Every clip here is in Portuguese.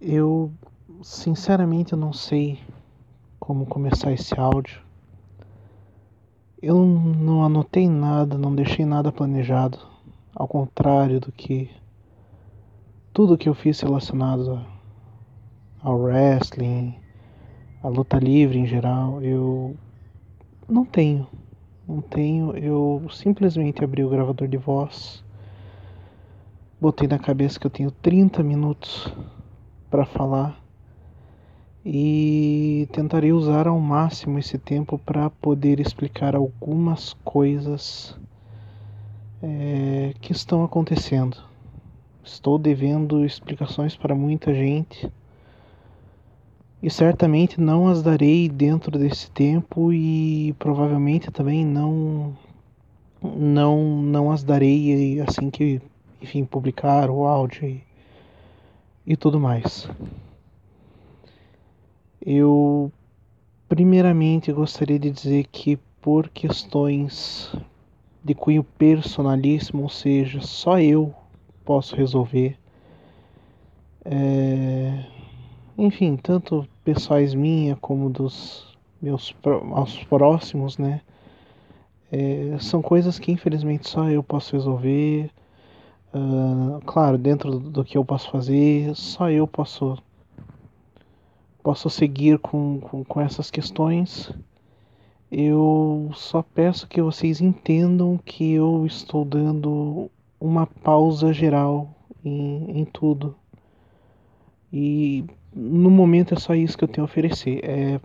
Eu sinceramente não sei como começar esse áudio. Eu não anotei nada, não deixei nada planejado, ao contrário do que tudo que eu fiz relacionado ao wrestling, à luta livre em geral, eu não tenho. Não tenho, eu simplesmente abri o gravador de voz, botei na cabeça que eu tenho 30 minutos para falar e tentarei usar ao máximo esse tempo para poder explicar algumas coisas é, que estão acontecendo. Estou devendo explicações para muita gente e certamente não as darei dentro desse tempo e provavelmente também não não não as darei assim que enfim publicar o áudio e tudo mais. Eu, primeiramente, gostaria de dizer que, por questões de cunho personalíssimo, ou seja, só eu posso resolver. É, enfim, tanto pessoais minha como dos meus aos próximos, né? É, são coisas que infelizmente só eu posso resolver. Uh, claro, dentro do que eu posso fazer, só eu posso posso seguir com, com, com essas questões. Eu só peço que vocês entendam que eu estou dando uma pausa geral em, em tudo. E no momento é só isso que eu tenho a oferecer. É,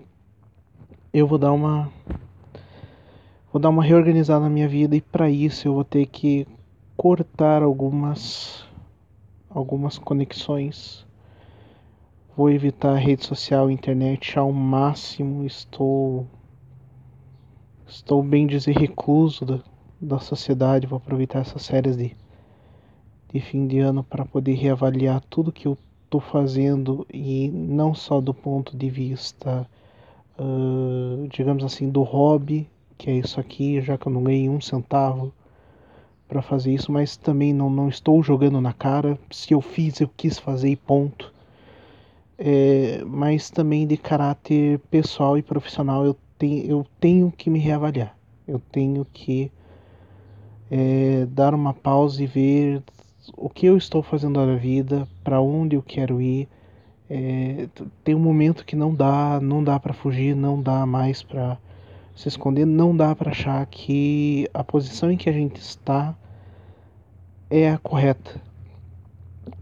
eu vou dar uma vou dar uma reorganizada na minha vida e para isso eu vou ter que cortar algumas algumas conexões. Vou evitar rede social internet ao máximo. Estou estou bem dizer recluso da, da sociedade. Vou aproveitar essas férias de, de fim de ano para poder reavaliar tudo que eu estou fazendo e não só do ponto de vista, uh, digamos assim, do hobby, que é isso aqui, já que eu não ganhei um centavo para fazer isso, mas também não, não estou jogando na cara. Se eu fiz, eu quis fazer e ponto. É, mas também de caráter pessoal e profissional, eu, tenho eu tenho que me reavaliar. Eu tenho que é, dar uma pausa e ver o que eu estou fazendo na vida, para onde eu quero ir. É, tem um momento que não dá, não dá para fugir, não dá mais para se esconder, não dá para achar que a posição em que a gente está é a correta.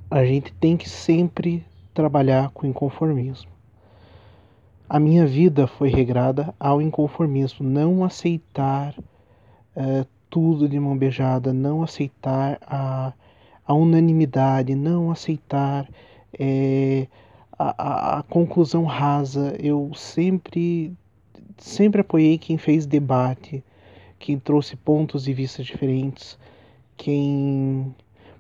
A gente tem que sempre trabalhar com inconformismo. A minha vida foi regrada ao inconformismo, não aceitar uh, tudo de mão beijada, não aceitar a, a unanimidade, não aceitar é, a, a, a conclusão rasa. Eu sempre sempre apoiei quem fez debate, quem trouxe pontos de vista diferentes, quem,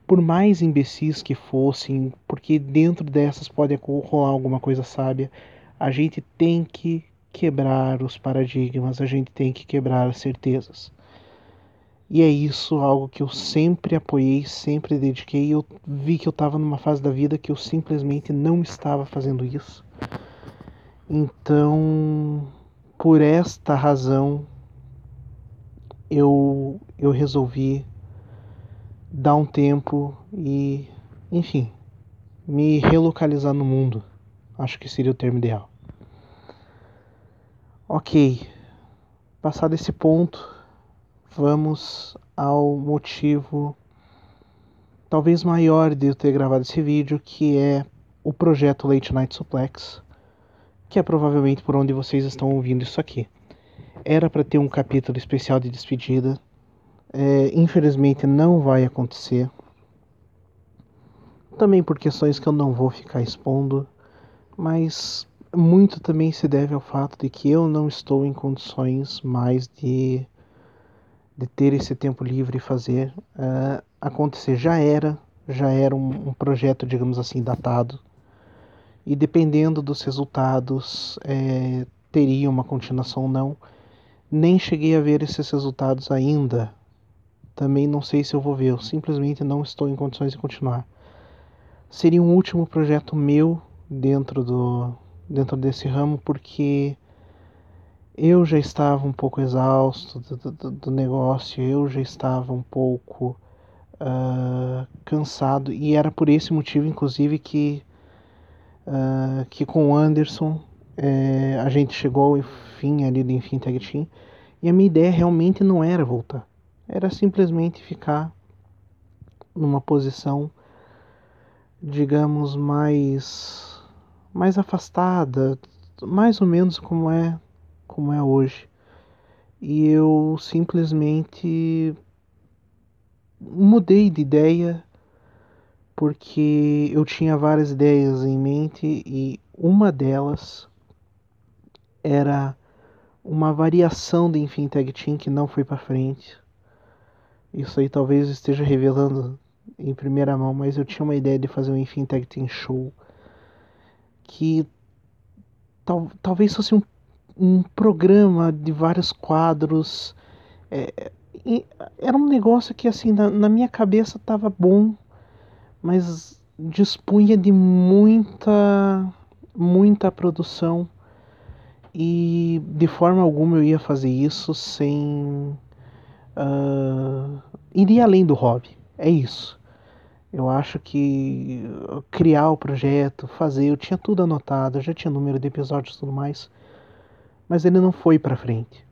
por mais imbecis que fossem, porque dentro dessas pode rolar alguma coisa sábia, a gente tem que quebrar os paradigmas, a gente tem que quebrar as certezas. E é isso algo que eu sempre apoiei, sempre dediquei. Eu vi que eu estava numa fase da vida que eu simplesmente não estava fazendo isso. Então, por esta razão eu eu resolvi dar um tempo e, enfim, me relocalizar no mundo. Acho que seria o termo ideal. Ok, passado esse ponto, vamos ao motivo talvez maior de eu ter gravado esse vídeo, que é o projeto Late Night Suplex que é provavelmente por onde vocês estão ouvindo isso aqui. Era para ter um capítulo especial de despedida, é, infelizmente não vai acontecer. Também por questões que eu não vou ficar expondo, mas muito também se deve ao fato de que eu não estou em condições mais de, de ter esse tempo livre e fazer uh, acontecer. Já era, já era um, um projeto, digamos assim, datado e dependendo dos resultados é, teria uma continuação ou não. Nem cheguei a ver esses resultados ainda. Também não sei se eu vou ver, eu simplesmente não estou em condições de continuar. Seria um último projeto meu dentro do dentro desse ramo porque eu já estava um pouco exausto do, do, do negócio, eu já estava um pouco uh, cansado e era por esse motivo, inclusive, que uh, que com o Anderson é, a gente chegou ao fim ali do Enfim Tag Team e a minha ideia realmente não era voltar, era simplesmente ficar numa posição, digamos, mais mais afastada, mais ou menos como é como é hoje. E eu simplesmente mudei de ideia porque eu tinha várias ideias em mente e uma delas era uma variação de Enfim Tag Team que não foi para frente. Isso aí talvez esteja revelando em primeira mão, mas eu tinha uma ideia de fazer um Enfim Tag Team Show que tal, talvez fosse um, um programa de vários quadros. É, era um negócio que assim na, na minha cabeça estava bom, mas dispunha de muita muita produção e de forma alguma eu ia fazer isso sem uh, iria além do hobby é isso eu acho que criar o projeto fazer eu tinha tudo anotado eu já tinha número de episódios e tudo mais mas ele não foi para frente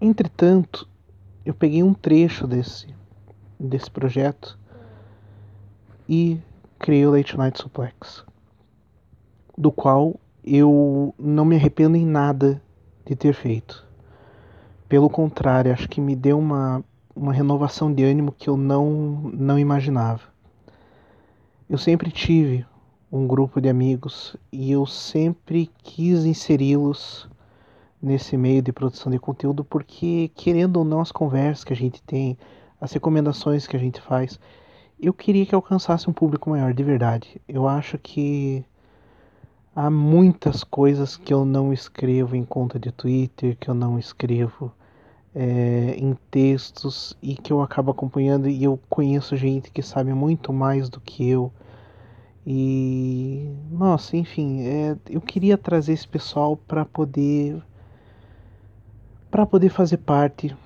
entretanto eu peguei um trecho desse desse projeto e criei o Late Night Suplex do qual eu não me arrependo em nada de ter feito. Pelo contrário, acho que me deu uma, uma renovação de ânimo que eu não, não imaginava. Eu sempre tive um grupo de amigos e eu sempre quis inseri-los nesse meio de produção de conteúdo porque, querendo ou não, as conversas que a gente tem, as recomendações que a gente faz, eu queria que alcançasse um público maior, de verdade. Eu acho que Há muitas coisas que eu não escrevo em conta de Twitter, que eu não escrevo é, em textos e que eu acabo acompanhando e eu conheço gente que sabe muito mais do que eu. E nossa, enfim, é, eu queria trazer esse pessoal para poder para poder fazer parte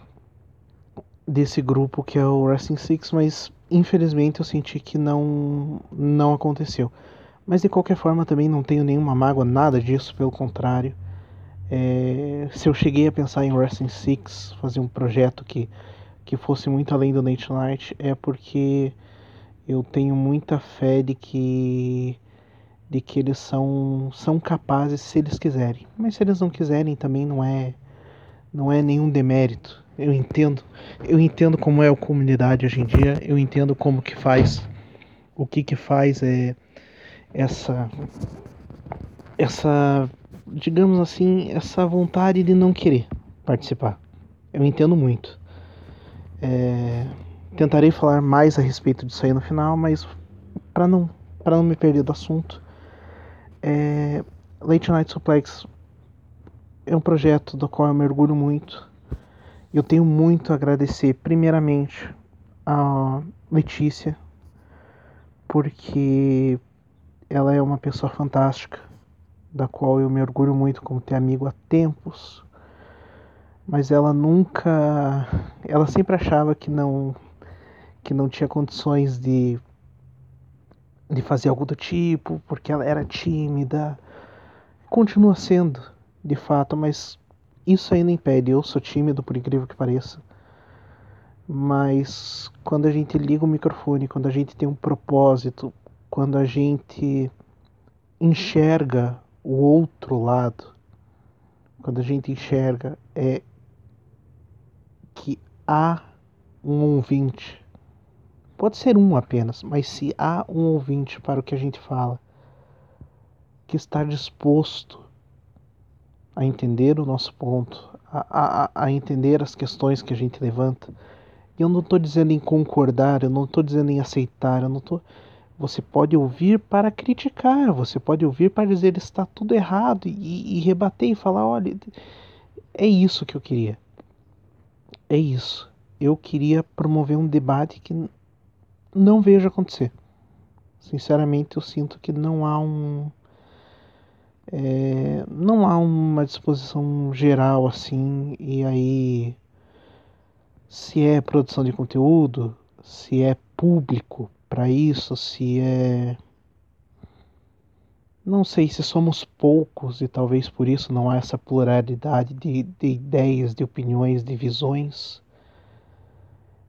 desse grupo que é o Wrestling Six, mas infelizmente eu senti que não não aconteceu. Mas de qualquer forma também não tenho nenhuma mágoa, nada disso, pelo contrário. É, se eu cheguei a pensar em Wrestling Six, fazer um projeto que, que fosse muito além do Nate Night, é porque eu tenho muita fé de que de que eles são são capazes se eles quiserem. Mas se eles não quiserem também não é não é nenhum demérito. Eu entendo, eu entendo como é a comunidade hoje em dia, eu entendo como que faz, o que que faz é essa essa digamos assim essa vontade de não querer participar. Eu entendo muito. É, tentarei falar mais a respeito disso aí no final mas para não para não me perder do assunto é, Late Night Suplex é um projeto do qual eu mergulho muito. Eu tenho muito a agradecer primeiramente a Letícia porque ela é uma pessoa fantástica, da qual eu me orgulho muito como ter amigo há tempos. Mas ela nunca, ela sempre achava que não que não tinha condições de de fazer algo do tipo, porque ela era tímida. Continua sendo, de fato, mas isso não impede. Eu sou tímido, por incrível que pareça. Mas quando a gente liga o microfone, quando a gente tem um propósito, quando a gente enxerga o outro lado, quando a gente enxerga é que há um ouvinte, pode ser um apenas, mas se há um ouvinte para o que a gente fala, que está disposto a entender o nosso ponto, a, a, a entender as questões que a gente levanta, e eu não estou dizendo em concordar, eu não estou dizendo em aceitar, eu não estou. Tô você pode ouvir para criticar, você pode ouvir para dizer está tudo errado e, e rebater e falar: olha, é isso que eu queria. É isso. Eu queria promover um debate que não vejo acontecer. Sinceramente, eu sinto que não há um. É, não há uma disposição geral assim, e aí. Se é produção de conteúdo, se é público para isso, se é. Não sei se somos poucos e talvez por isso não há essa pluralidade de, de ideias, de opiniões, de visões.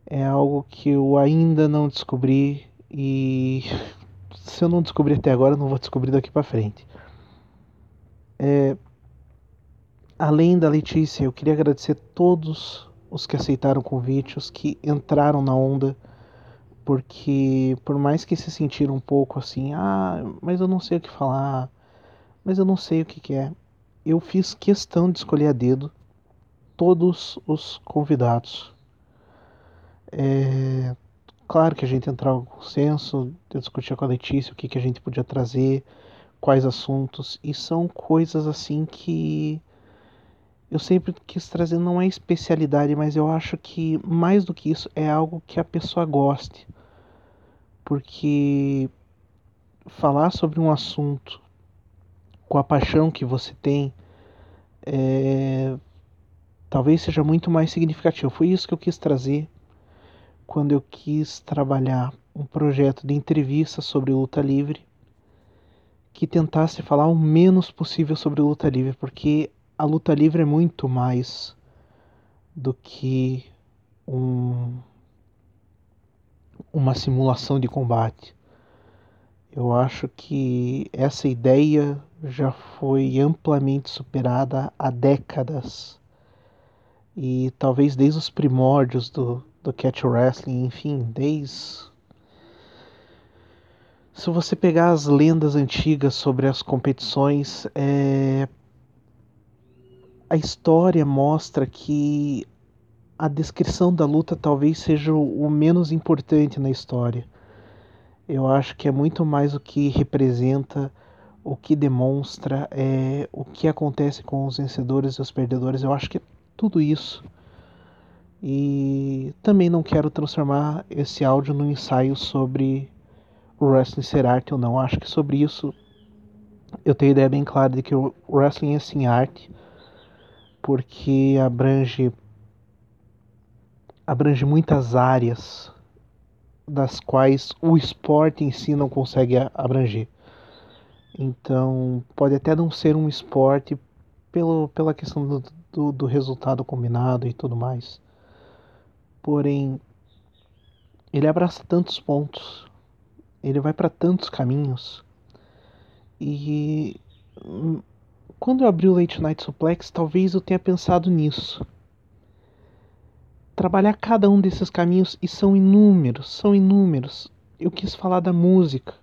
É algo que eu ainda não descobri e se eu não descobrir até agora, não vou descobrir daqui para frente. É, além da Letícia, eu queria agradecer todos os que aceitaram o convite, os que entraram na onda, porque por mais que se sentiram um pouco assim, ah, mas eu não sei o que falar, mas eu não sei o que, que é, eu fiz questão de escolher a dedo todos os convidados. É, claro que a gente entrava com consenso, discutia com a Letícia o que, que a gente podia trazer, quais assuntos, e são coisas assim que eu sempre quis trazer, não é especialidade, mas eu acho que mais do que isso é algo que a pessoa goste. Porque falar sobre um assunto com a paixão que você tem é, talvez seja muito mais significativo. Foi isso que eu quis trazer quando eu quis trabalhar um projeto de entrevista sobre luta livre que tentasse falar o menos possível sobre luta livre, porque a luta livre é muito mais do que um, uma simulação de combate. Eu acho que essa ideia já foi amplamente superada há décadas. E talvez desde os primórdios do, do catch wrestling, enfim, desde se você pegar as lendas antigas sobre as competições, é... a história mostra que a descrição da luta talvez seja o menos importante na história. Eu acho que é muito mais o que representa, o que demonstra, é, o que acontece com os vencedores e os perdedores. Eu acho que é tudo isso e também não quero transformar esse áudio num ensaio sobre o wrestling ser arte ou não. Acho que sobre isso eu tenho ideia bem clara de que o wrestling é sim arte, porque abrange abrange muitas áreas das quais o esporte em si não consegue abranger. Então, pode até não ser um esporte pelo, pela questão do, do, do resultado combinado e tudo mais porém ele abraça tantos pontos, ele vai para tantos caminhos. E quando eu abri o Late Night Suplex, talvez eu tenha pensado nisso. Trabalhar cada um desses caminhos, e são inúmeros, são inúmeros. Eu quis falar da música.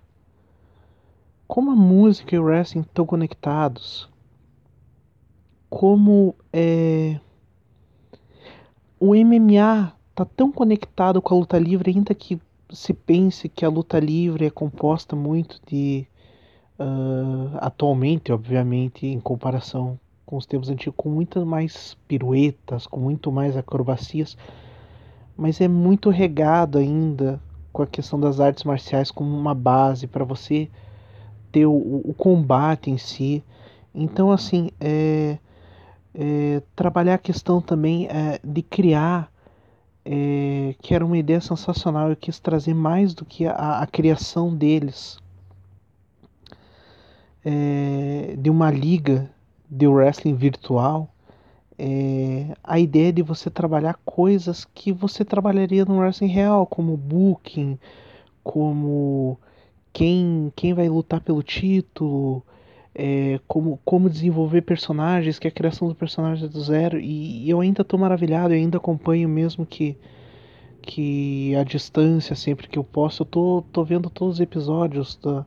Como a música e o wrestling estão conectados. Como é, o MMA tá tão conectado com a luta livre, ainda que se pense que a luta livre é composta muito de. Uh, atualmente, obviamente, em comparação com os tempos antigos, com muitas mais piruetas, com muito mais acrobacias, mas é muito regado ainda com a questão das artes marciais como uma base para você ter o, o, combate em si. Então, assim, é, é, trabalhar a questão também é, de criar é, que era uma ideia sensacional. Eu quis trazer mais do que a, a criação deles é, de uma liga de wrestling virtual. É, a ideia de você trabalhar coisas que você trabalharia no wrestling real, como booking, como quem, quem vai lutar pelo título, é, como, como desenvolver personagens, que é a criação do personagem do zero. E, e eu ainda estou maravilhado, eu ainda acompanho mesmo que que a distância sempre que eu posso, eu tô, tô vendo todos os episódios da,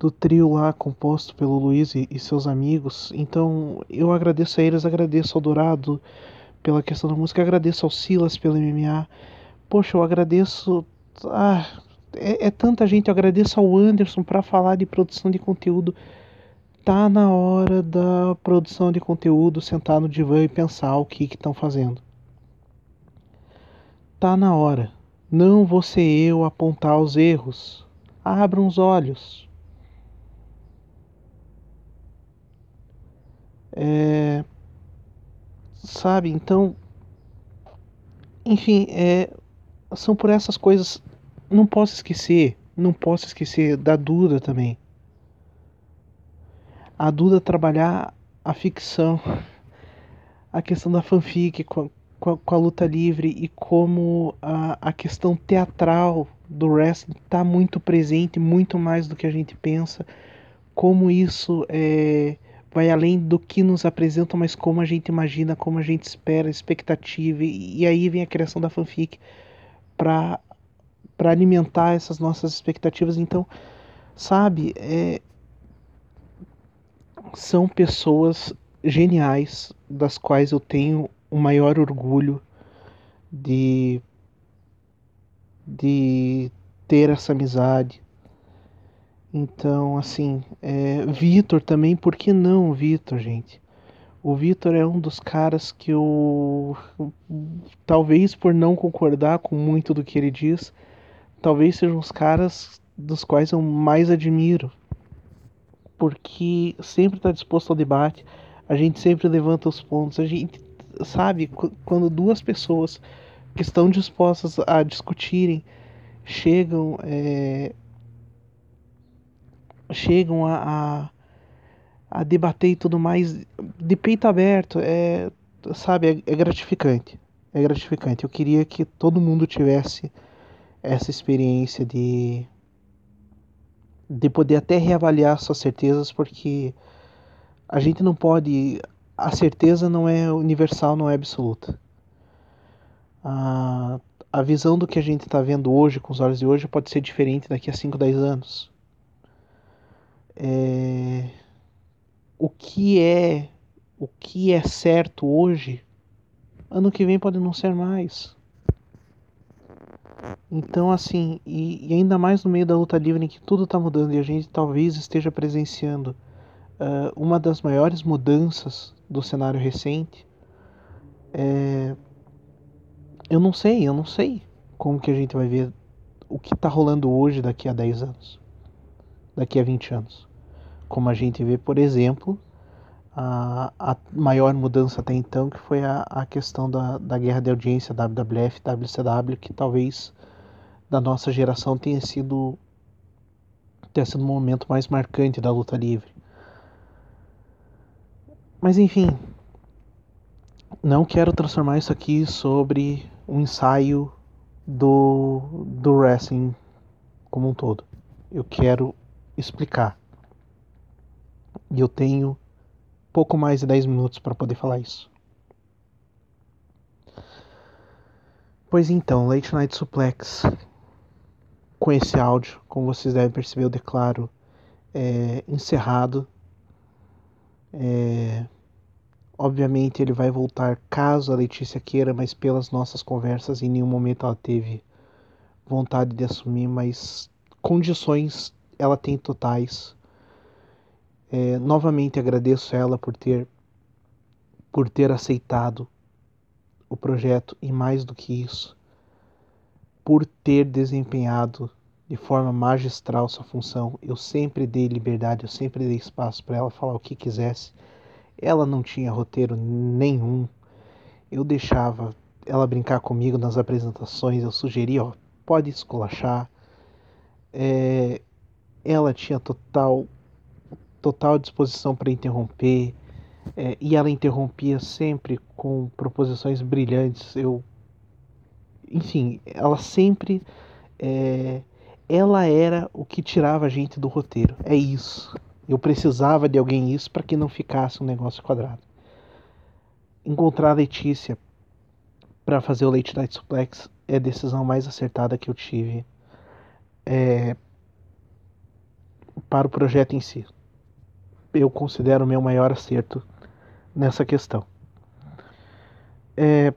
do trio lá composto pelo Luiz e, e, seus amigos. Então eu agradeço a eles, agradeço ao Dourado pela questão da música, agradeço ao Silas pelo MMA. Poxa, eu agradeço. Ah, é, é tanta gente, eu agradeço ao Anderson para falar de produção de conteúdo tá na hora da produção de conteúdo sentar no divã e pensar o que estão fazendo. Tá na hora. Não vou ser eu apontar os erros. Abram os olhos. É, sabe, então. Enfim, é, são por essas coisas. Não posso esquecer, não posso esquecer da Duda também. A Duda trabalhar a ficção, a questão da fanfic com a, com a, com a luta livre e como a, a questão teatral do wrestling está muito presente, muito mais do que a gente pensa, como isso é, vai além do que nos apresentam, mas como a gente imagina, como a gente espera, expectativa, e, aí vem a criação da fanfic para para alimentar essas nossas expectativas. Então, sabe, é, são pessoas geniais das quais eu tenho o maior orgulho de de ter essa amizade. Então, assim, é, Vitor também, por que não Vitor, gente? O Vitor é um dos caras que eu, talvez por não concordar com muito do que ele diz, talvez sejam os caras dos quais eu mais admiro. Porque sempre está disposto ao debate, a gente sempre levanta os pontos, a gente sabe quando duas pessoas que estão dispostas a discutirem, chegam é, chegam a, a, a, debater e tudo mais de peito aberto, é, sabe, é, é gratificante. É gratificante. Eu queria que todo mundo tivesse essa experiência de de poder até reavaliar suas certezas, porque a gente não pode. A certeza não é universal, não é absoluta a, a visão do que a gente está vendo hoje, com os olhos de hoje, pode ser diferente daqui a 5, 10 anos. É, o que é o que é certo hoje, ano que vem pode não ser mais. Então, assim, e, e ainda mais no meio da luta livre em que tudo está mudando e a gente talvez esteja presenciando uh, uma das maiores mudanças do cenário recente, é, eu não sei, eu não sei como que a gente vai ver o que está rolando hoje daqui a 10 anos, daqui a 20 anos. Como a gente vê, por exemplo, a, a maior mudança até então, que foi a, a questão da, da guerra de audiência WWF, WCW, que talvez da nossa geração tenha sido, tenha sido o momento mais marcante da luta livre. Mas enfim, não quero transformar isso aqui sobre um ensaio do, do wrestling como um todo. Eu quero explicar. E eu tenho pouco mais de 10 minutos para poder falar isso. Pois então, Late Night Suplex. Com esse áudio, como vocês devem perceber, eu declaro é, encerrado. É, Obviamente ele vai voltar caso a Letícia queira, mas pelas nossas conversas em nenhum momento ela teve vontade de assumir, mas condições ela tem totais. É, novamente agradeço ela por ter por ter aceitado o projeto e mais do que isso, por ter desempenhado de forma magistral sua função. Eu sempre dei liberdade, eu sempre dei espaço para ela falar o que quisesse ela não tinha roteiro nenhum. Eu deixava ela brincar comigo nas apresentações, eu sugeria, ó, pode esculachar. É, ela tinha total total disposição para interromper é, e ela interrompia sempre com proposições brilhantes. Eu, enfim, ela sempre é, ela era o que tirava a gente do roteiro. É isso. Eu precisava de alguém isso para que não ficasse um negócio quadrado. Encontrar a Letícia para fazer o Late Night Suplex é a decisão mais acertada que eu tive é, para o projeto em si. Eu considero o meu maior acerto nessa questão. É,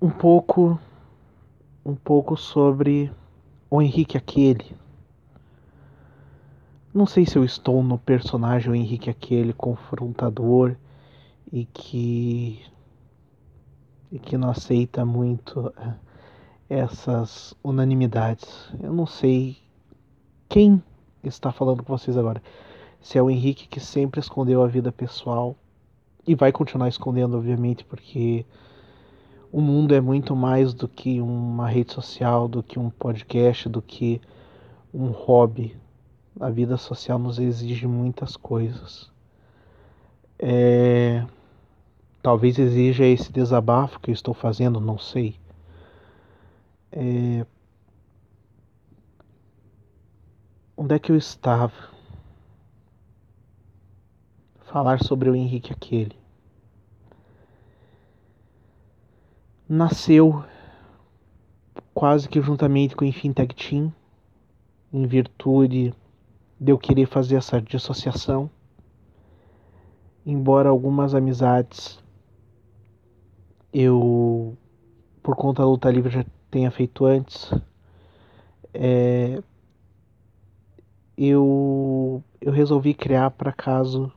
um pouco um pouco sobre o Henrique aquele não sei se eu estou no personagem Henrique aquele confrontador e que e que não aceita muito essas unanimidades. Eu não sei quem está falando com vocês agora. Se é o Henrique que sempre escondeu a vida pessoal e vai continuar escondendo, obviamente, porque o mundo é muito mais do que uma rede social, do que um podcast, do que um hobby. A vida social nos exige muitas coisas. É... Talvez exija esse desabafo que eu estou fazendo, não sei. É... Onde é que eu estava? Falar sobre o Henrique aquele. Nasceu quase que juntamente com o Infintech Team, em virtude de eu querer fazer essa dissociação. Embora algumas amizades eu, por conta da luta livre, já tenha feito antes, é, eu, eu resolvi criar para caso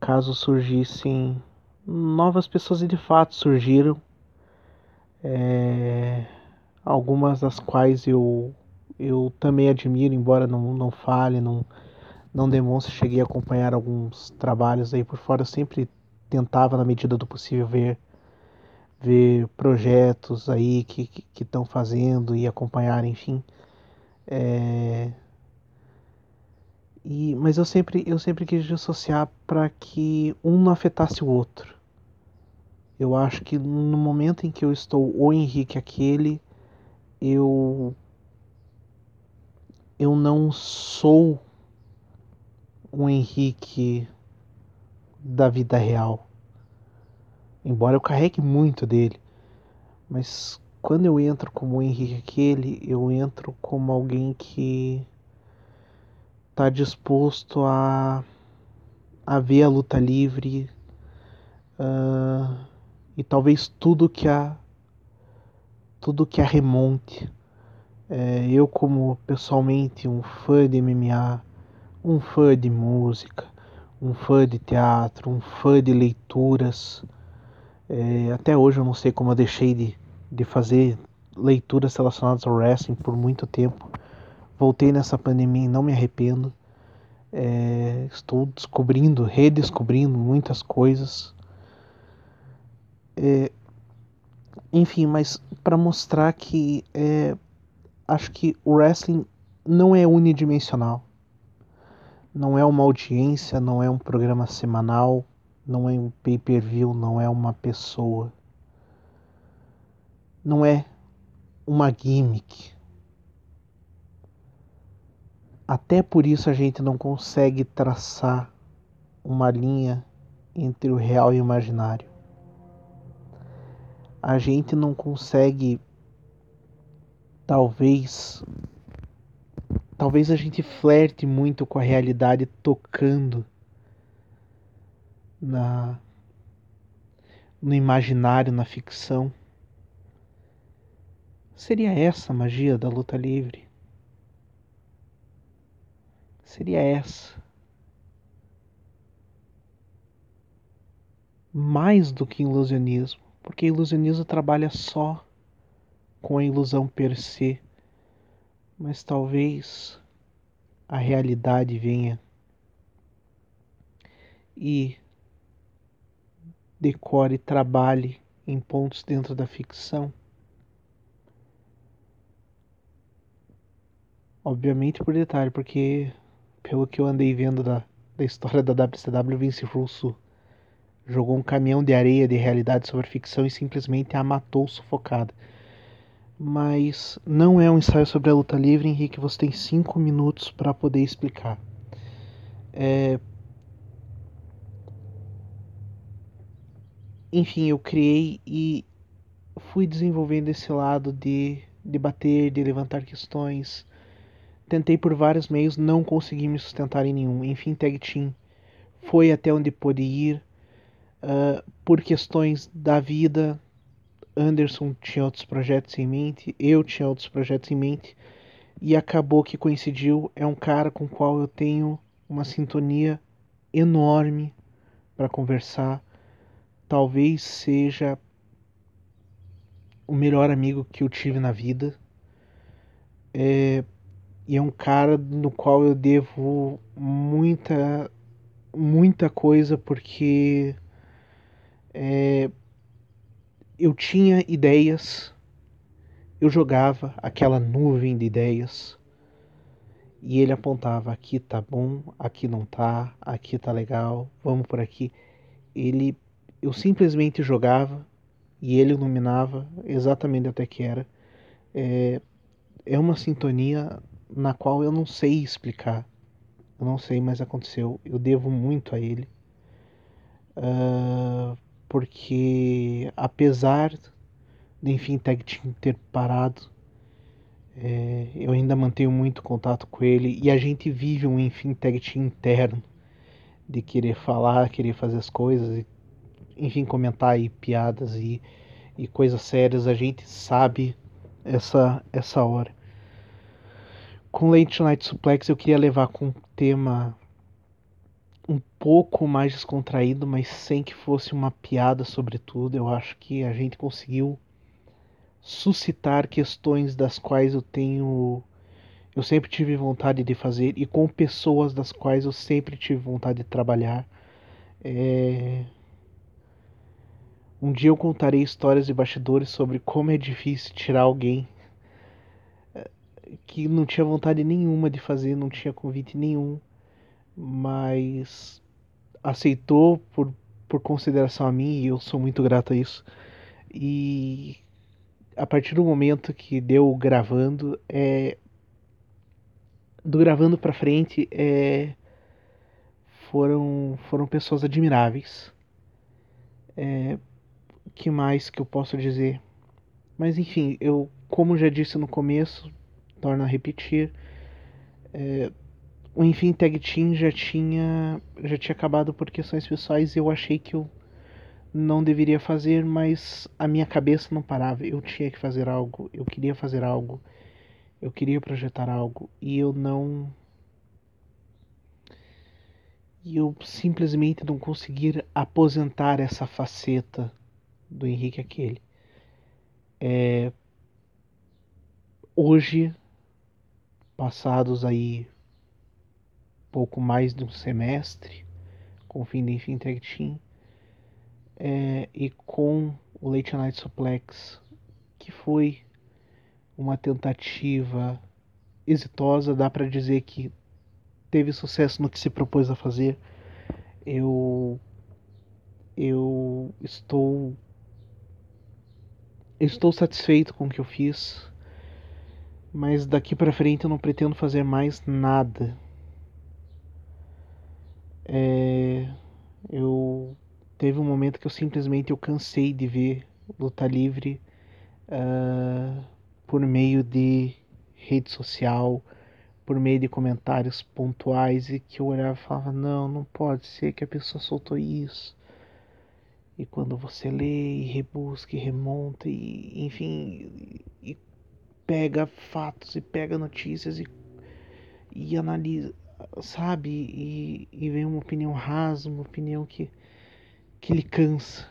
caso surgissem novas pessoas e de fato surgiram é, algumas das quais eu eu também admiro embora não, não fale não não demonstre cheguei a acompanhar alguns trabalhos aí por fora eu sempre tentava na medida do possível ver ver projetos aí que estão fazendo e acompanhar enfim é, e, mas eu sempre, eu sempre quis dissociar para que um não afetasse o outro. Eu acho que no momento em que eu estou o Henrique aquele, eu eu não sou um Henrique da vida real. Embora eu carregue muito dele, mas quando eu entro como o Henrique aquele, eu entro como alguém que está disposto a, a ver a luta livre uh, e talvez tudo que a tudo que a remonte. É, eu como pessoalmente um fã de MMA, um fã de música, um fã de teatro, um fã de leituras. É, até hoje eu não sei como eu deixei de, de fazer leituras relacionadas ao wrestling por muito tempo. Voltei nessa pandemia e não me arrependo. É, estou descobrindo, redescobrindo muitas coisas. É, enfim, mas para mostrar que é, acho que o wrestling não é unidimensional. Não é uma audiência, não é um programa semanal, não é um pay-per-view, não é uma pessoa. Não é uma gimmick, até por isso a gente não consegue traçar uma linha entre o real e o imaginário. A gente não consegue, talvez, talvez a gente flerte muito com a realidade tocando na no imaginário, na ficção. Seria essa a magia da luta livre? Seria essa. Mais do que ilusionismo, porque ilusionismo trabalha só com a ilusão per se, mas talvez a realidade venha e decore trabalhe em pontos dentro da ficção. Obviamente por detalhe, porque pelo que eu andei vendo da, da história da WCW, Vince Russo jogou um caminhão de areia de realidade sobre ficção e simplesmente a matou sufocada. Mas não é um ensaio sobre a luta livre, Henrique. Você tem cinco minutos para poder explicar. É... Enfim, eu criei e fui desenvolvendo esse lado de debater, de levantar questões, Tentei por vários meios, não consegui me sustentar em nenhum. Enfim, Tag Team foi até onde pôde ir. Uh, por questões da vida, Anderson tinha outros projetos em mente, eu tinha outros projetos em mente, e acabou que coincidiu. É um cara com o qual eu tenho uma sintonia enorme para conversar. Talvez seja o melhor amigo que eu tive na vida. É, e é um cara no qual eu devo muita, muita coisa porque é, eu tinha ideias, eu jogava aquela nuvem de ideias e ele apontava: aqui tá bom, aqui não tá, aqui tá legal, vamos por aqui. Ele, eu simplesmente jogava e ele iluminava exatamente até que era. É, é uma sintonia na qual eu não sei explicar. Eu não sei, mas aconteceu. Eu devo muito a ele. Uh, porque apesar do Enfim Tag Team ter parado, é, eu ainda mantenho muito contato com ele e a gente vive um Enfim Tag Team interno de querer falar, querer fazer as coisas, e, enfim, comentar aí piadas e, e coisas sérias. A gente sabe essa, essa hora com Late Night Suplex eu queria levar com um tema um pouco mais descontraído, mas sem que fosse uma piada sobre tudo. Eu acho que a gente conseguiu suscitar questões das quais eu tenho eu sempre tive vontade de fazer e com pessoas das quais eu sempre tive vontade de trabalhar. É... Um dia eu contarei histórias de bastidores sobre como é difícil tirar alguém que não tinha vontade nenhuma de fazer, não tinha convite nenhum, mas aceitou por, por consideração a mim e eu sou muito grato a isso. E a partir do momento que deu gravando, é do gravando para frente, é foram foram pessoas admiráveis. É, que mais que eu posso dizer? Mas enfim, eu como já disse no começo, torna a repetir. É, o Enfim Tag Team já tinha, já tinha acabado por questões pessoais e eu achei que eu não deveria fazer, mas a minha cabeça não parava. Eu tinha que fazer algo, eu queria fazer algo, eu queria projetar algo e eu não. E eu simplesmente não conseguir aposentar essa faceta do Henrique aquele. É... Hoje passados aí pouco mais de um semestre com o fim da Infintech Team é, e com o Late Night Suplex que foi uma tentativa exitosa, dá para dizer que teve sucesso no que se propôs a fazer. Eu eu estou estou satisfeito com o que eu fiz mas daqui para frente eu não pretendo fazer mais nada. É, eu teve um momento que eu simplesmente eu cansei de ver luta livre uh, por meio de rede social, por meio de comentários pontuais e que eu olhava e falava não, não pode ser que a pessoa soltou isso. E quando você lê e rebusca e remonta e enfim e pega fatos e pega notícias e, e analisa, sabe? E, e vem uma opinião rasa, uma opinião que, que lhe cansa.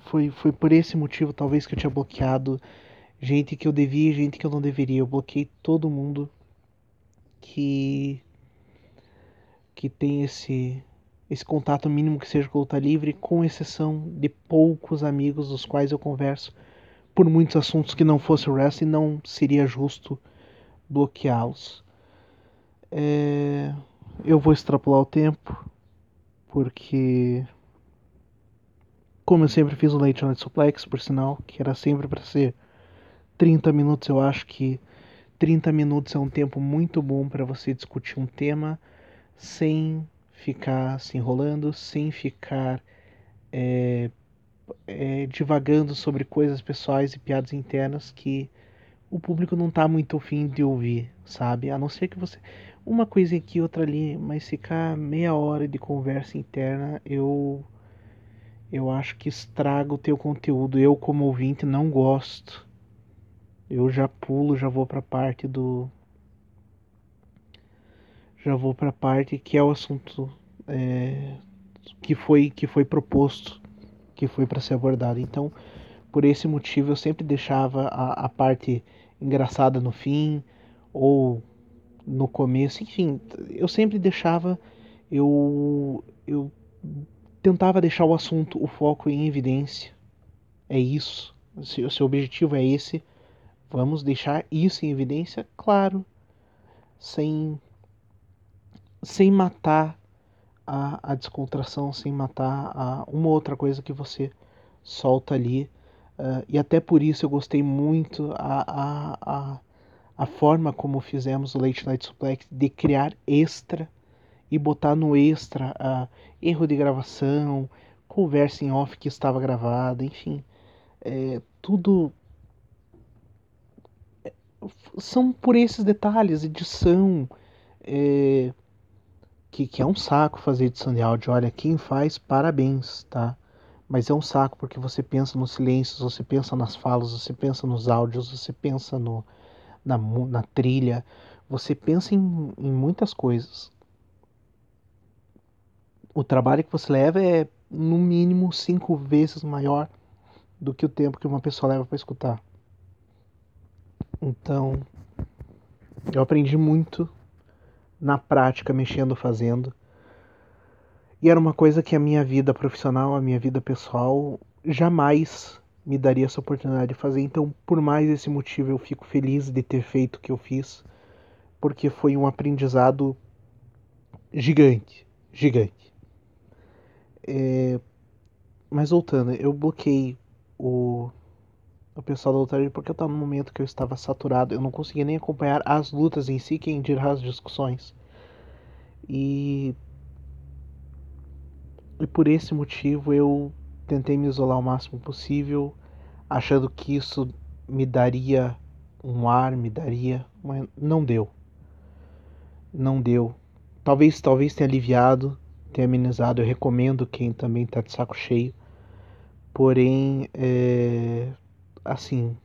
Foi, foi por esse motivo, talvez, que eu tinha bloqueado gente que eu devia e gente que eu não deveria. Eu bloqueei todo mundo que que tem esse esse contato mínimo que seja com luta livre, com exceção de poucos amigos dos quais eu converso por muitos assuntos que não fosse o wrestling, não seria justo bloqueá-los. É... Eu vou extrapolar o tempo, porque, como eu sempre fiz o Late Night Suplex, por sinal, que era sempre para ser 30 minutos, eu acho que 30 minutos é um tempo muito bom para você discutir um tema sem ficar se enrolando, sem ficar é, é, divagando sobre coisas pessoais e piadas internas que o público não tá muito afim de ouvir, sabe? A não ser que você. Uma coisa aqui, outra ali, mas ficar meia hora de conversa interna, eu. Eu acho que estraga o teu conteúdo. Eu, como ouvinte, não gosto. Eu já pulo, já vou pra parte do. Já vou pra parte que é o assunto é, que, foi, que foi proposto que foi para ser abordado. Então, por esse motivo eu sempre deixava a, a parte engraçada no fim ou no começo, enfim, eu sempre deixava eu eu tentava deixar o assunto, o foco em evidência. É isso. Se o seu objetivo é esse, vamos deixar isso em evidência, claro, sem sem matar a, a descontração, sem matar a, uma outra coisa que você solta ali. Uh, e até por isso eu gostei muito a, a, a, a forma como fizemos o Late Night Suplex de criar extra e botar no extra uh, erro de gravação, conversa em off que estava gravada, enfim. É, tudo são por esses detalhes, edição, é, que, que é um saco fazer edição de áudio. Olha, quem faz, parabéns, tá? Mas é um saco porque você pensa nos silêncios, você pensa nas falas, você pensa nos áudios, você pensa no, na, na trilha, você pensa em, em muitas coisas. O trabalho que você leva é no mínimo cinco vezes maior do que o tempo que uma pessoa leva para escutar. Então, eu aprendi muito na prática, mexendo, fazendo. E era uma coisa que a minha vida profissional, a minha vida pessoal, jamais me daria essa oportunidade de fazer. Então, por mais esse motivo, eu fico feliz de ter feito o que eu fiz, porque foi um aprendizado gigante, gigante. É... Mas voltando, eu bloqueei o o pessoal da luta porque eu estava no momento que eu estava saturado, eu não conseguia nem acompanhar as lutas em si, quem dirá as discussões. E e por esse motivo eu tentei me isolar o máximo possível, achando que isso me daria um ar, me daria, mas não deu. Não deu. Talvez, talvez tenha aliviado, tenha amenizado. Eu recomendo quem também está de saco cheio. Porém, é, assim,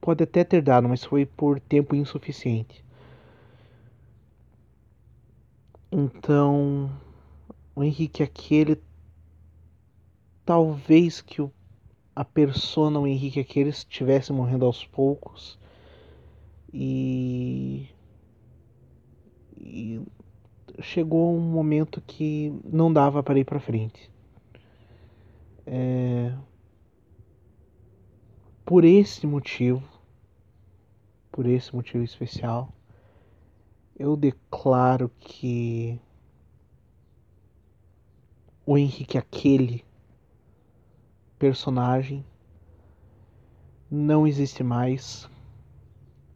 pode até ter dado, mas foi por tempo insuficiente. Então, o Henrique aquele talvez que o, a persona o Henrique aquele estivesse morrendo aos poucos e, e chegou um momento que não dava para ir para frente. É, por esse motivo, por esse motivo especial, eu declaro que o Henrique, aquele personagem, não existe mais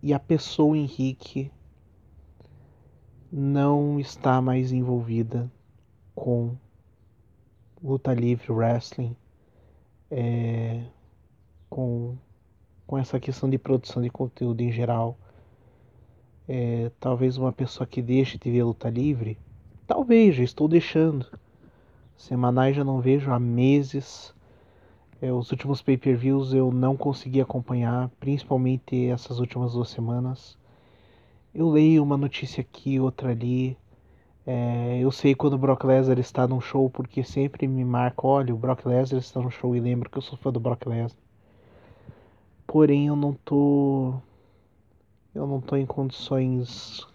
e a pessoa Henrique não está mais envolvida com luta livre, wrestling, é, com, com essa questão de produção de conteúdo em geral. É, talvez uma pessoa que deixe de ver luta livre, talvez, já estou deixando. Semanais já não vejo há meses. É, os últimos pay-per-views eu não consegui acompanhar, principalmente essas últimas duas semanas. Eu leio uma notícia aqui, outra ali. É, eu sei quando o Brock Lesnar está num show, porque sempre me marca, olha, o Brock Lesnar está no show e lembro que eu sou fã do Brock Lesnar. Porém, eu não tô. Eu não tô em condições.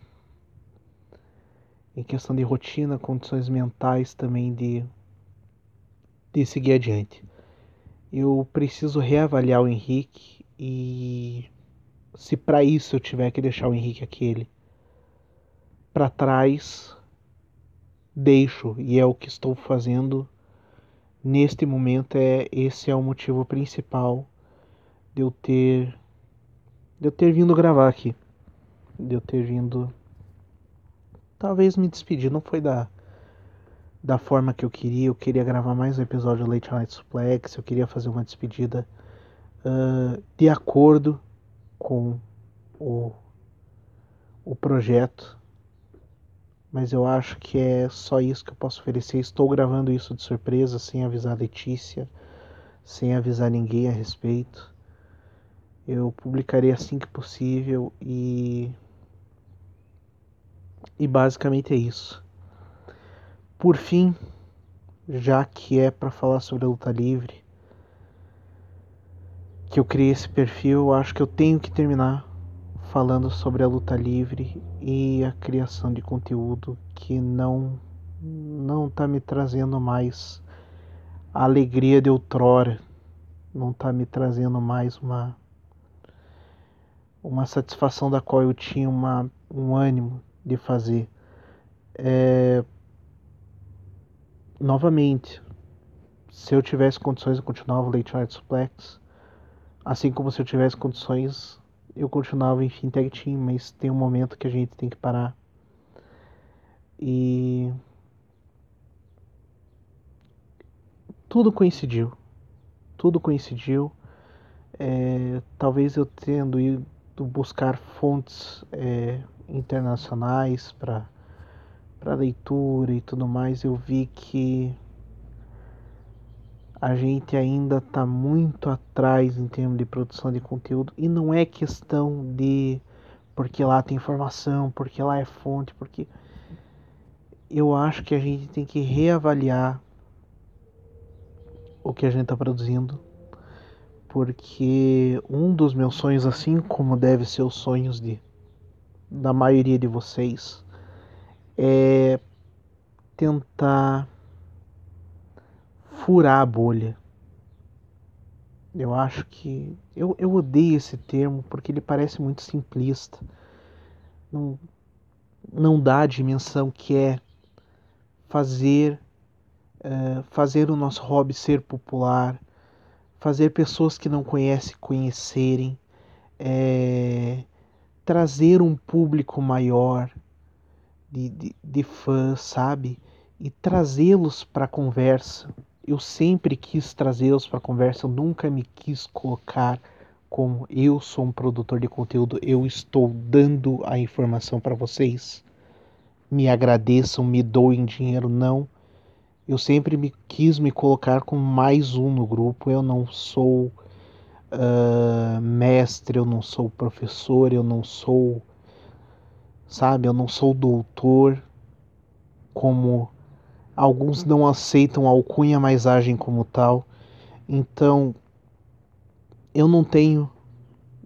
Em questão de rotina, condições mentais também de. de seguir adiante. Eu preciso reavaliar o Henrique e. Se para isso eu tiver que deixar o Henrique aquele para trás, deixo e é o que estou fazendo neste momento é esse é o motivo principal de eu ter de eu ter vindo gravar aqui. De eu ter vindo talvez me despedir, não foi da da forma que eu queria. Eu queria gravar mais um episódio do Late Night Suplex, eu queria fazer uma despedida uh, de acordo com o o projeto. Mas eu acho que é só isso que eu posso oferecer. Estou gravando isso de surpresa, sem avisar a Letícia, sem avisar ninguém a respeito. Eu publicarei assim que possível e. E basicamente é isso. Por fim, já que é para falar sobre a luta livre, que eu criei esse perfil, acho que eu tenho que terminar falando sobre a luta livre e a criação de conteúdo que não não tá me trazendo mais a alegria de outrora, não tá me trazendo mais uma uma satisfação da qual eu tinha uma, um ânimo de fazer. É... Novamente, se eu tivesse condições, eu continuava Late Night Suplex. Assim como se eu tivesse condições, eu continuava em Fintech Team, mas tem um momento que a gente tem que parar. E tudo coincidiu. Tudo coincidiu. É, talvez eu tendo buscar fontes é, internacionais para leitura e tudo mais, eu vi que a gente ainda está muito atrás em termos de produção de conteúdo e não é questão de porque lá tem informação, porque lá é fonte, porque eu acho que a gente tem que reavaliar o que a gente está produzindo, porque um dos meus sonhos, assim como deve ser os sonhos de da maioria de vocês, é tentar furar a bolha. Eu acho que. Eu, eu odeio esse termo porque ele parece muito simplista. Não, não dá a dimensão que é fazer, uh, fazer o nosso hobby ser popular, fazer pessoas que não conhecem conhecerem, é, trazer um público maior de, de, de fãs, sabe? E trazê-los para a conversa eu sempre quis trazê-los para a conversa, eu nunca me quis colocar como eu sou um produtor de conteúdo, eu estou dando a informação para vocês. Me agradeçam, me doem dinheiro, não. Eu sempre me quis me colocar como mais um no grupo. Eu não sou uh, mestre, eu não sou professor, eu não sou, sabe, eu não sou doutor como Alguns não aceitam alcunha, mas agem como tal. Então, eu não tenho,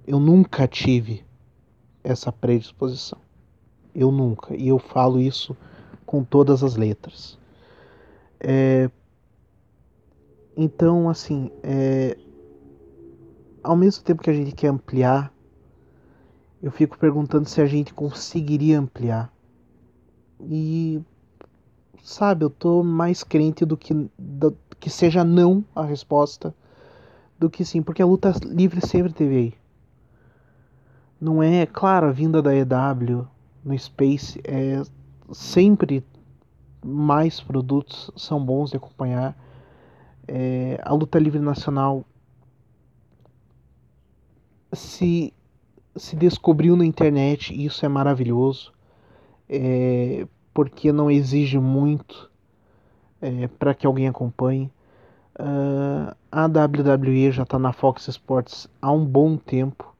eu nunca tive essa predisposição. Eu nunca. E eu falo isso com todas as letras. É, então, assim, é, ao mesmo tempo que a gente quer ampliar, eu fico perguntando se a gente conseguiria ampliar. E sabe, eu tô mais crente do que, do, que seja não a resposta do que sim, porque a luta livre sempre teve aí. Não é, claro, a vinda da EW no Space é sempre mais produtos são bons de acompanhar. É, a luta livre nacional se se descobriu na internet e isso é maravilhoso. É, porque não exige muito é, para que alguém acompanhe. Uh, a WWE já está na Fox Sports há um bom tempo.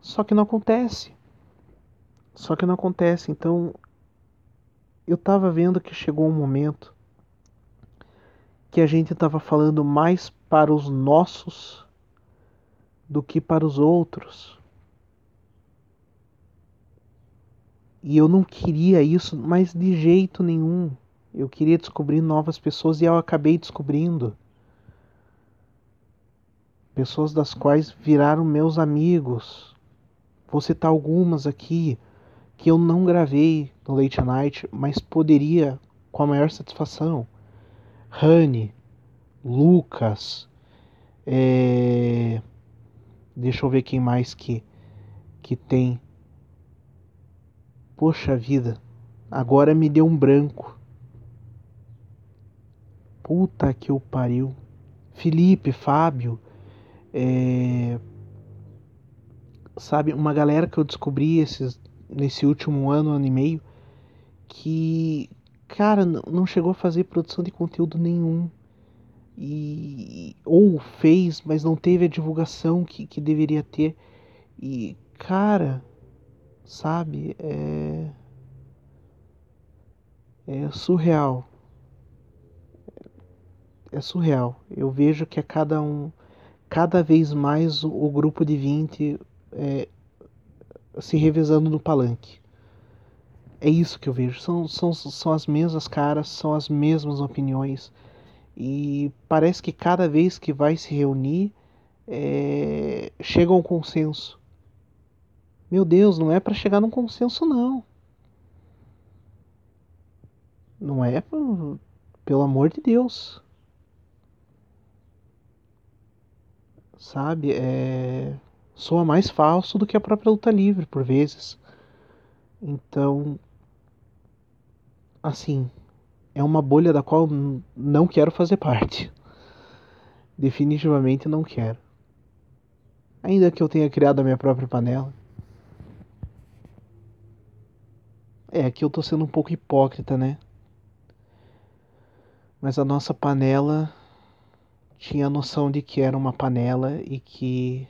Só que não acontece. Só que não acontece. Então, eu estava vendo que chegou um momento que a gente estava falando mais para os nossos do que para os outros. E eu não queria isso, mas de jeito nenhum. Eu queria descobrir novas pessoas e eu acabei descobrindo. Pessoas das quais viraram meus amigos. Vou citar algumas aqui que eu não gravei no Late Night, mas poderia com a maior satisfação. Rani, Lucas, é... deixa eu ver quem mais que, que tem Poxa vida, agora me deu um branco. Puta que o pariu. Felipe, Fábio, é... sabe, uma galera que eu descobri esses, nesse último ano, ano e meio, que, cara, não chegou a fazer produção de conteúdo nenhum. E, ou fez, mas não teve a divulgação que, que deveria ter. E, cara, sabe? É, é surreal. É surreal. Eu vejo que a cada um, cada vez mais o, o grupo de 20 é, se revezando no palanque. É isso que eu vejo. São, são, são as mesmas caras, são as mesmas opiniões. E parece que cada vez que vai se reunir, é, chega a um consenso. Meu Deus, não é para chegar num consenso, não. Não é, pelo amor de Deus. Sabe? É, soa mais falso do que a própria luta livre, por vezes. Então, assim, é uma bolha da qual não quero fazer parte. Definitivamente não quero. Ainda que eu tenha criado a minha própria panela. É, aqui eu tô sendo um pouco hipócrita, né? Mas a nossa panela tinha a noção de que era uma panela e que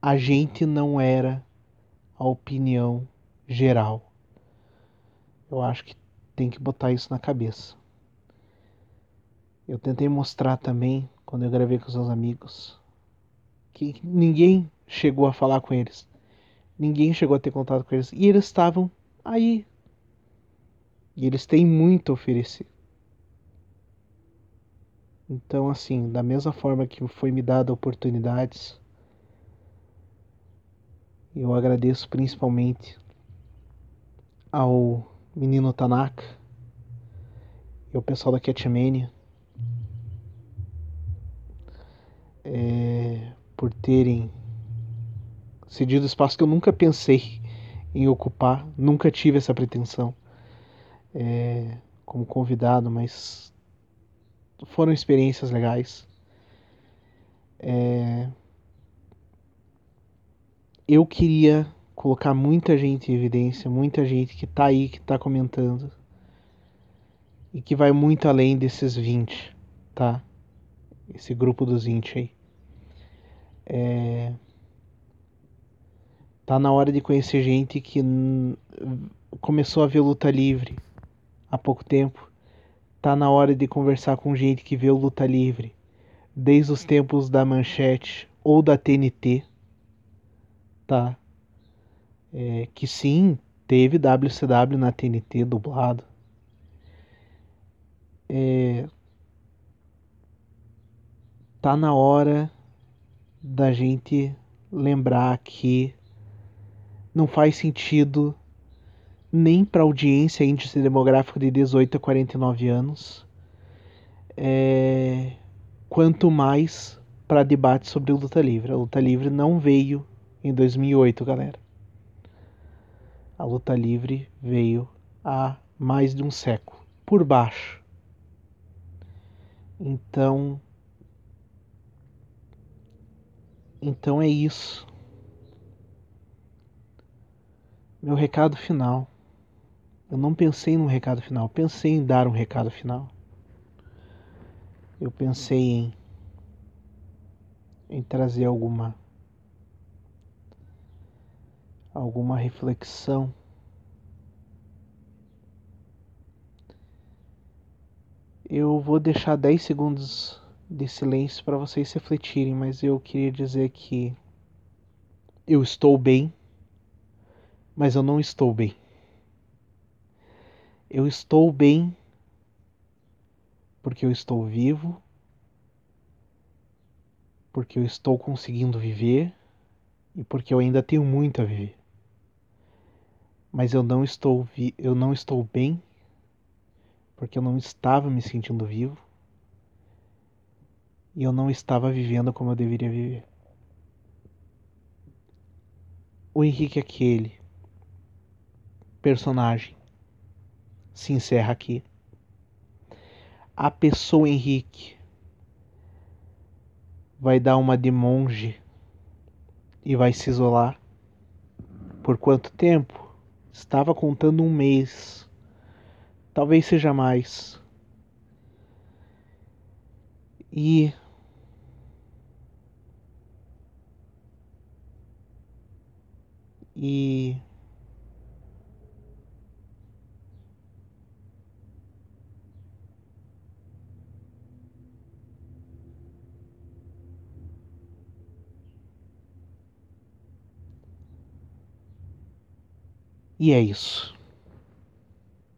a gente não era a opinião geral. Eu acho que tem que botar isso na cabeça. Eu tentei mostrar também, quando eu gravei com os meus amigos, que ninguém chegou a falar com eles. Ninguém chegou a ter contato com eles. E eles estavam aí. E eles têm muito a oferecer. Então, assim, da mesma forma que foi me dada oportunidades, eu agradeço principalmente ao menino Tanaka e ao pessoal da Catmania é, por terem cedido espaço que eu nunca pensei em ocupar, nunca tive essa pretensão é, como convidado, mas foram experiências legais. É... Eu queria colocar muita gente em evidência, muita gente que tá aí, que tá comentando. E que vai muito além desses 20, tá? Esse grupo dos 20 aí. É... Tá na hora de conhecer gente que começou a ver luta livre há pouco tempo Tá na hora de conversar com gente que vê luta livre, desde os tempos da Manchete ou da TNT, tá? É, que sim, teve WCW na TNT dublado. É, tá na hora da gente lembrar que não faz sentido nem para audiência índice demográfico de 18 a 49 anos, é, quanto mais para debate sobre luta livre. A luta livre não veio em 2008, galera. A luta livre veio há mais de um século, por baixo. Então, então é isso. Meu recado final. Eu não pensei num recado final, pensei em dar um recado final. Eu pensei em em trazer alguma alguma reflexão Eu vou deixar 10 segundos de silêncio para vocês refletirem, mas eu queria dizer que eu estou bem, mas eu não estou bem. Eu estou bem porque eu estou vivo, porque eu estou conseguindo viver e porque eu ainda tenho muito a viver. Mas eu não estou vi eu não estou bem porque eu não estava me sentindo vivo e eu não estava vivendo como eu deveria viver. O Henrique é aquele personagem se encerra aqui. A pessoa Henrique vai dar uma de monge e vai se isolar. Por quanto tempo? Estava contando um mês. Talvez seja mais. E e E é isso.